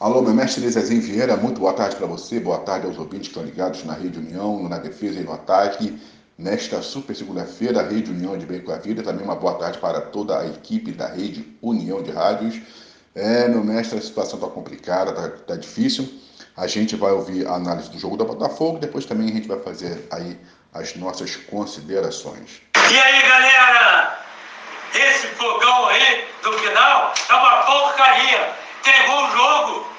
Alô, meu mestre Zezinho Vieira, muito boa tarde para você, boa tarde aos ouvintes que estão ligados na Rede União, na Defesa e no Ataque. Nesta super segunda-feira, a Rede União de Bem com a Vida, também uma boa tarde para toda a equipe da Rede União de Rádios. É, meu mestre, a situação está complicada, está tá difícil. A gente vai ouvir a análise do jogo da Botafogo, depois também a gente vai fazer aí as nossas considerações. E aí, galera? Esse fogão aí do final é uma porcaria. Entregou o jogo.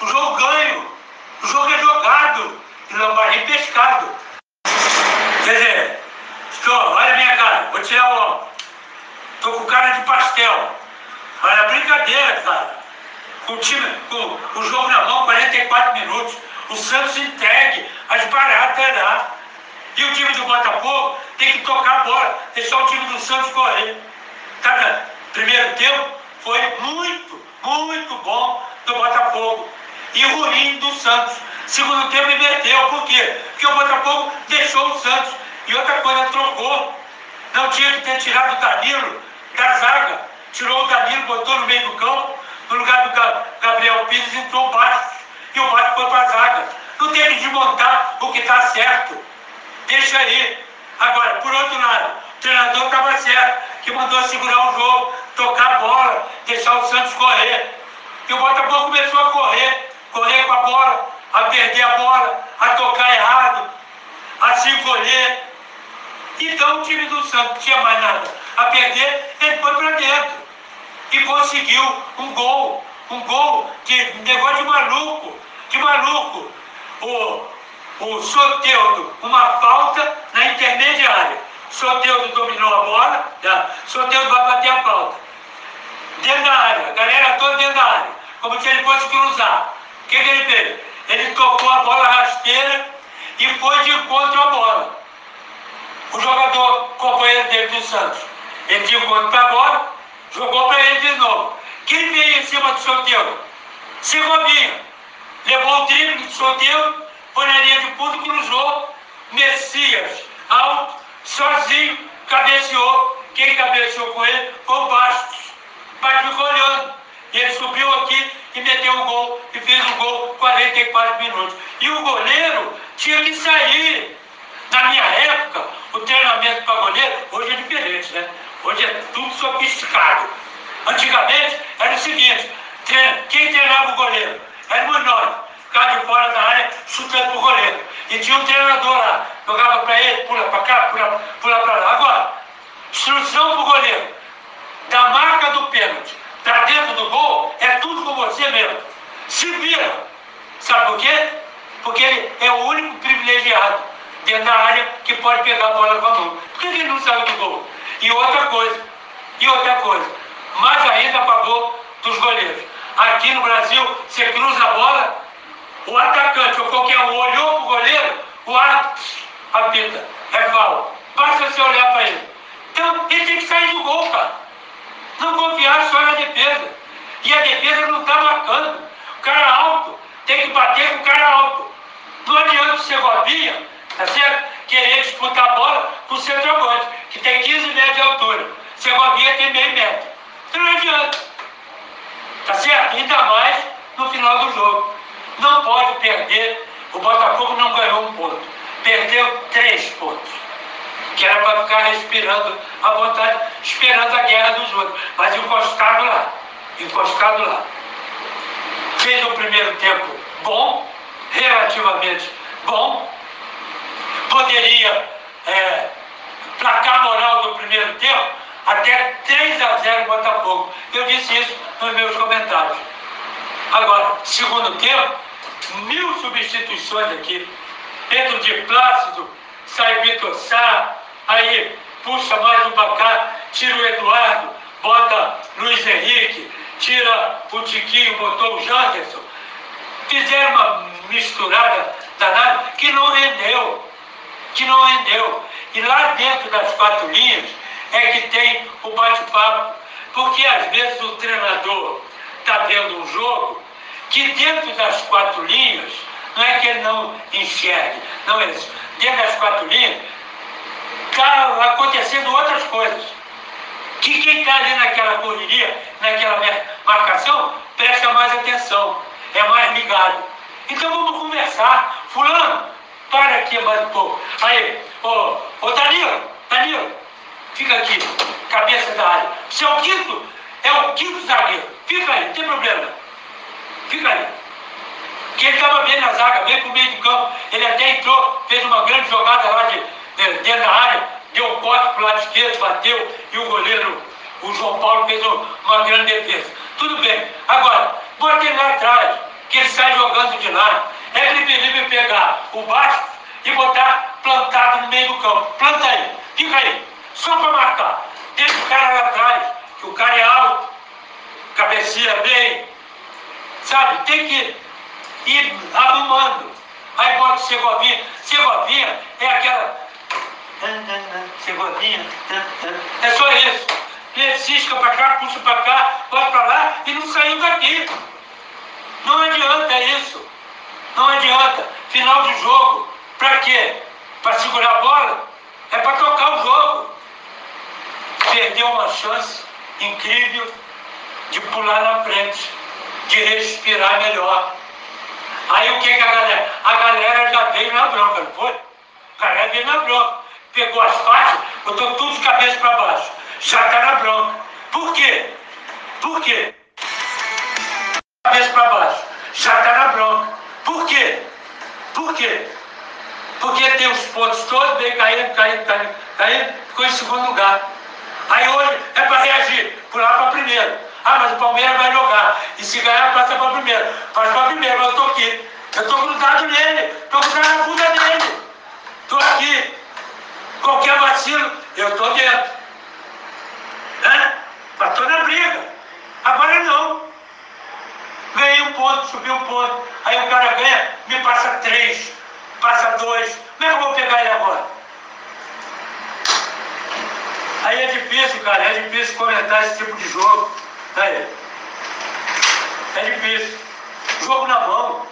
O jogo ganho. O jogo é jogado. E não vai pescado. Quer dizer, estou, olha a minha cara, vou tirar o óculos. Estou com cara de pastel. Olha, brincadeira, cara. Com o time, com o jogo na mão, 44 minutos. O Santos entregue as baratas lá. E o time do Botafogo tem que tocar a bola, deixar o time do Santos correr. Cada primeiro tempo foi muito, muito bom do Botafogo. E ruim do Santos. Segundo tempo inverteu. Por quê? Porque o Botafogo deixou o Santos. E outra coisa, trocou. Não tinha que ter tirado o Danilo da zaga. Tirou o Danilo, botou no meio do campo. No lugar do Gabriel Pires entrou o Bastos. E o Bastos foi para a zaga. Não tem que desmontar o que está certo. Deixa aí. Agora, por outro lado, o treinador estava certo, que mandou segurar o jogo, tocar a bola, deixar o Santos correr. E o Botafogo começou a correr, correr com a bola, a perder a bola, a tocar errado, a se encolher. Então o time do Santos não tinha mais nada a perder, ele foi para dentro e conseguiu um gol. Um gol de negócio de maluco, de maluco. O, o Soteudo, uma falta na intermediária. Soteudo dominou a bola, tá? Soteudo vai bater a falta. Dentro da área, a galera toda dentro da área, como se ele fosse cruzar. O que, que ele fez? Ele tocou a bola rasteira e foi de encontro à bola. O jogador, companheiro dele do Santos, ele de encontro para a bola, jogou para ele de novo. Quem veio em cima do Soteudo? Segovinha. Levou o drible do Soteudo, foi na linha de fundo, cruzou. Messias, alto, sozinho, cabeceou. Quem cabeceou com ele foi o Bastos. Mas ficou olhando. E ele subiu aqui o gol e fez o gol 44 minutos. E o goleiro tinha que sair. Na minha época, o treinamento para goleiro, hoje é diferente, né? Hoje é tudo sofisticado. Antigamente era o seguinte, quem treinava o goleiro? Era o nós, ficava de fora da área, chutando para o goleiro. E tinha um treinador lá, jogava para ele, pula para cá, pula, pula para lá. Agora, instrução para o goleiro, da marca do pênalti para dentro do gol, é tudo com você mesmo. Se vira. Sabe por quê? Porque ele é o único privilegiado dentro da área que pode pegar a bola com a mão. Por que ele não saiu do gol? E outra coisa, e outra coisa, mais ainda a favor dos goleiros. Aqui no Brasil, você cruza a bola, o atacante ou qualquer um olhou para o goleiro, o árbitro apita, é falta. Basta você olhar para ele. Então, ele tem que sair do gol, cara. Não confiar só na defesa. E a defesa não está marcando. O cara alto tem que bater com o cara alto. Não adianta o Segovinha, tá certo? Querer disputar a bola com o centroavante, que tem 15 metros de altura. Segovinha tem meio metro. Então não adianta. Tá certo? Ainda mais no final do jogo. Não pode perder. O Botafogo não ganhou um ponto. Perdeu três pontos que era para ficar respirando à vontade, esperando a guerra dos outros, mas encostado lá, encostado lá. Fez o primeiro tempo bom, relativamente bom, poderia, é, placar moral do primeiro tempo, até 3 a 0 Botafogo. Eu disse isso nos meus comentários. Agora, segundo tempo, mil substituições aqui. Pedro de Plácido, sai Vitor Sá, Aí puxa mais um para cá, tira o Eduardo, bota Luiz Henrique, tira o Tiquinho, botou o Janderson. Fizeram uma misturada danada que não rendeu. Que não rendeu. E lá dentro das quatro linhas é que tem o bate-papo. Porque às vezes o treinador está vendo um jogo que dentro das quatro linhas, não é que ele não enxergue, não é isso. Dentro das quatro linhas, está acontecendo outras coisas. Que quem está ali naquela correria, naquela marcação, presta mais atenção. é mais ligado. Então vamos conversar. Fulano, para aqui mais um pouco. Aí, ô, ô Danilo, Danilo, fica aqui, cabeça da área. Você é o quinto, é o quinto zagueiro. Fica aí, não tem problema. Fica aí. Que ele estava bem na zaga, bem para o meio do campo. Ele até entrou, fez uma grande jogada lá de dentro da área, deu um corte para o lado esquerdo, bateu, e o goleiro, o João Paulo, fez uma grande defesa. Tudo bem. Agora, bota ele lá atrás, que ele sai jogando de lá. É preferível pegar o baixo e botar plantado no meio do campo. Planta aí, fica aí, só para marcar. Deixa o cara lá atrás, que o cara é alto, cabecia bem, sabe? Tem que ir arrumando. Aí bota o Segovinha. Segovinha é aquela. Segovinha. É só isso. Ele cisca para cá, puxa para cá, bota para lá e não saiu daqui. Não adianta isso. Não adianta. Final de jogo. Para quê? Para segurar a bola? É para tocar o jogo. Perdeu uma chance incrível de pular na frente, de respirar melhor. Aí o que, que a galera? A galera já veio na bronca, não foi? A galera veio na bronca. Pegou as faixas, botou tudo de cabeça para baixo. Na bronca. Por quê? Por quê? Cabeça para baixo. Na bronca. Por quê? Por quê? Porque tem os pontos todos, bem caindo, caindo, caindo, caindo, ficou em segundo lugar. Aí hoje é para reagir, pular para primeiro. Ah, mas o Palmeiras vai jogar. E se ganhar, passa para primeiro. Passa para primeiro, mas eu estou aqui. Eu estou grudado nele. Estou grudado na bunda dele. Estou aqui. Qualquer vacilo, eu estou dentro. Né? Estou na briga. Agora não. Ganhei um ponto, subi um ponto. Aí o cara ganha, me passa três, passa dois. Como é que eu vou pegar ele agora? Aí é difícil, cara, é difícil comentar esse tipo de jogo. Aí. É difícil. Jogo na mão.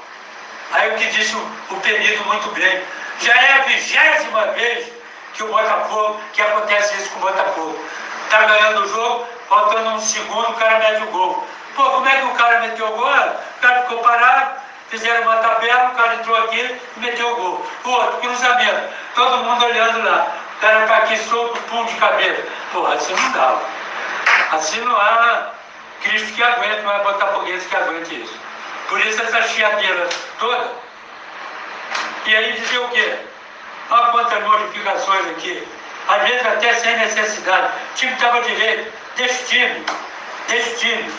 Aí o que disse o, o Penido muito bem. Já é a vigésima vez que o Botafogo, que acontece isso com o Botafogo. Está ganhando o jogo, faltando um segundo, o cara mete o gol. Pô, como é que o cara meteu o gol? O cara ficou parado, fizeram uma tabela, o cara entrou aqui e meteu o gol. Outro, cruzamento, todo mundo olhando lá. O cara está aqui solto, pum de cabeça. Pô, assim não dá. Assim não há Cristo que aguente, não é botafoguense que aguente isso. Por isso essa chiadeira toda. E aí dizer o quê? Olha quantas modificações aqui. Às vezes até sem necessidade. O time estava direito. O time. O time.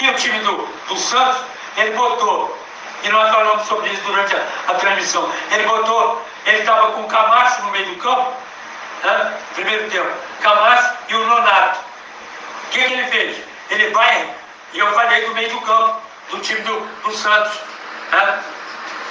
E o time do, do Santos, ele botou, e nós falamos sobre isso durante a, a transmissão, ele botou, ele estava com o Camacho no meio do campo, né? primeiro tempo, Camacho e o Nonato. O que, que ele fez? Ele vai, e eu falei do meio do campo, do time do, do Santos, né?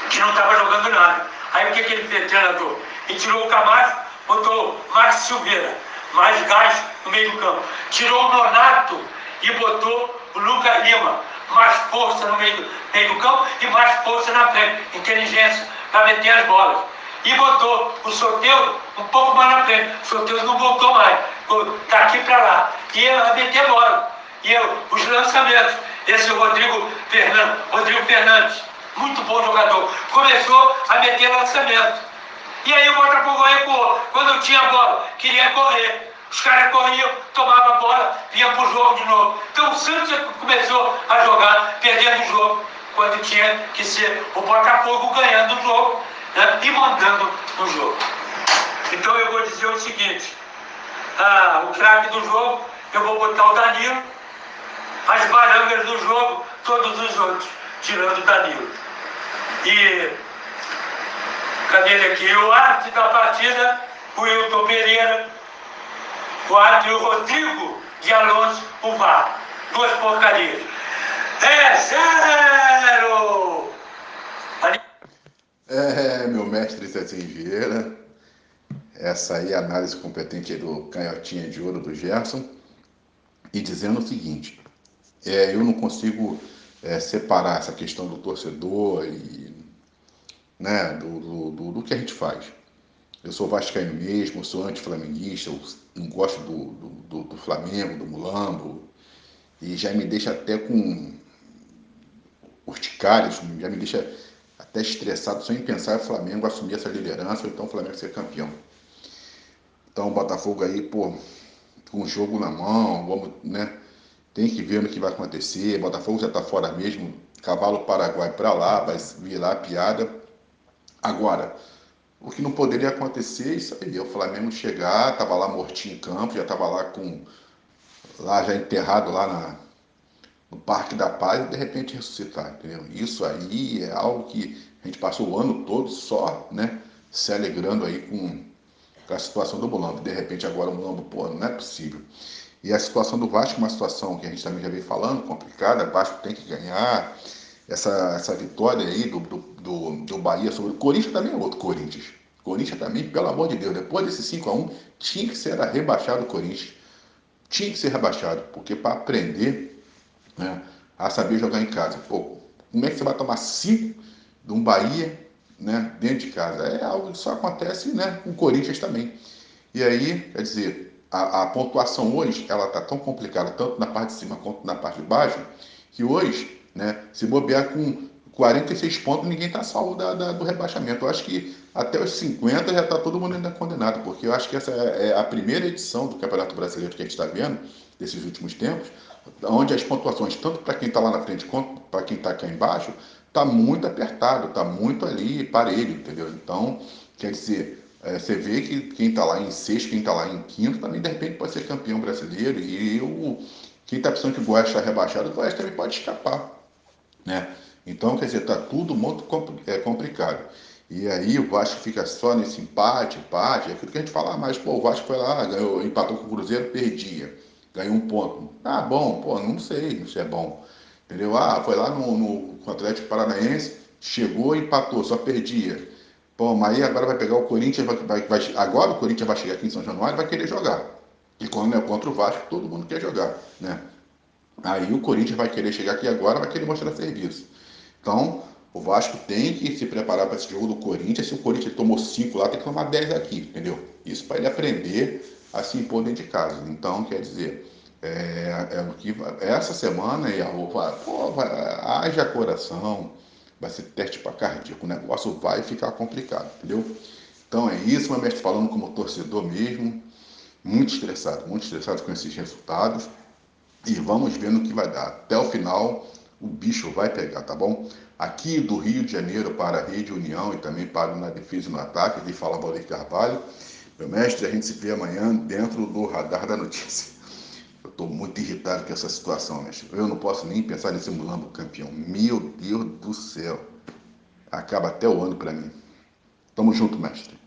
que não estava jogando nada. Aí o que, que ele fez, treinador? Ele tirou o Camacho, botou Márcio Silveira, mais gás no meio do campo. Tirou o Nonato e botou o Lucas Lima, mais força no meio do, meio do campo e mais força na frente, inteligência para meter as bolas. E botou o sorteio um pouco mais na frente. O sorteio não voltou mais, daqui para lá. Ia meter bola. E eu, os lançamentos. Esse Rodrigo Fernandes, Rodrigo Fernandes, muito bom jogador, começou a meter lançamento. E aí o Botafogo recuou. Quando tinha bola, queria correr. Os caras corriam, tomavam a bola, vinha para o jogo de novo. Então o Santos começou a jogar perdendo o jogo, quando tinha que ser o Botafogo ganhando o jogo né, e mandando no jogo. Então eu vou dizer o seguinte, ah, o craque do jogo, eu vou botar o Danilo, as barangas do jogo, todos os outros, tirando o Danilo. E cadê ele aqui? O árbitro da partida, o Hilton Pereira, o árbitro Rodrigo de Alonso, o VAR. Duas porcarias. É zero! É, meu mestre Zezinho Vieira. Essa aí é a análise competente do canhotinha de ouro do Gerson. E dizendo o seguinte, é, eu não consigo é, separar essa questão do torcedor e né, do, do, do, do que a gente faz. Eu sou vascaíno mesmo, sou anti-flamenguista, não gosto do, do, Flamengo, do Mulambo, e já me deixa até com isso já me deixa até estressado só em pensar o Flamengo assumir essa liderança ou então o Flamengo ser campeão. Então o Botafogo aí, pô, com o jogo na mão, vamos, né? Tem que ver no que vai acontecer. Botafogo já está fora mesmo. Cavalo Paraguai para lá, vai virar piada. Agora, o que não poderia acontecer, isso aí, o Flamengo chegar, tava lá mortinho em campo, já tava lá com lá já enterrado lá na, no Parque da Paz e de repente ressuscitar, entendeu? Isso aí é algo que a gente passou o ano todo só, né, se alegrando aí com, com a situação do Mulambo. De repente agora o Mulambo, pô, não é possível. E a situação do Vasco é uma situação que a gente também já vem falando, complicada, o Vasco tem que ganhar. Essa, essa vitória aí do, do, do, do Bahia sobre o Corinthians também é outro Corinthians. Corinthians também, pelo amor de Deus, depois desse 5 a 1 tinha que ser rebaixado o Corinthians. Tinha que ser rebaixado, porque para aprender né, a saber jogar em casa. Pô, como é que você vai tomar 5 de um Bahia né, dentro de casa? É algo que só acontece né, com o Corinthians também. E aí, quer dizer, a, a pontuação hoje, ela está tão complicada, tanto na parte de cima quanto na parte de baixo, que hoje, né, se bobear com 46 pontos, ninguém está salvo da, da, do rebaixamento. Eu acho que até os 50 já está todo mundo ainda condenado, porque eu acho que essa é, é a primeira edição do Campeonato Brasileiro que a gente está vendo, desses últimos tempos, onde as pontuações, tanto para quem está lá na frente quanto para quem está aqui embaixo, está muito apertado, está muito ali parelho, entendeu? Então, quer dizer, é, você vê que quem está lá em sexto, quem está lá em quinto, também de repente pode ser campeão brasileiro, e o, quem está pensando que o Goiás está rebaixado, o Goiás também pode escapar, né? Então, quer dizer, está tudo muito é, complicado. E aí o Vasco fica só nesse empate, empate, é aquilo que a gente fala, mas pô, o Vasco foi lá, ganhou, empatou com o Cruzeiro, perdia, ganhou um ponto. Ah, bom, pô, não sei se é bom. Entendeu? Ah, foi lá no, no Atlético Paranaense, chegou empatou, só perdia. Pô, mas aí agora vai pegar o Corinthians, vai, vai, vai, agora o Corinthians vai chegar aqui em São Januário e vai querer jogar. E quando é contra o Vasco, todo mundo quer jogar, né? Aí o Corinthians vai querer chegar aqui agora, vai querer mostrar serviço. Então, o Vasco tem que se preparar para esse jogo do Corinthians. Se o Corinthians tomou 5 lá, tem que tomar 10 aqui, entendeu? Isso para ele aprender a se impor dentro de casa. Então, quer dizer, é, é o que essa semana e a vai, pô, haja coração, vai ser teste para cardíaco. O negócio vai ficar complicado, entendeu? Então é isso, meu mestre, falando como torcedor mesmo, muito estressado, muito estressado com esses resultados. E vamos ver no que vai dar. Até o final, o bicho vai pegar, tá bom? Aqui do Rio de Janeiro para a Rede União e também para na defesa e no ataque, de fala Valdir Carvalho. Meu mestre, a gente se vê amanhã dentro do radar da notícia. Estou muito irritado com essa situação, mestre. Eu não posso nem pensar nesse mulambo campeão. Meu Deus do céu. Acaba até o ano para mim. Tamo junto, mestre.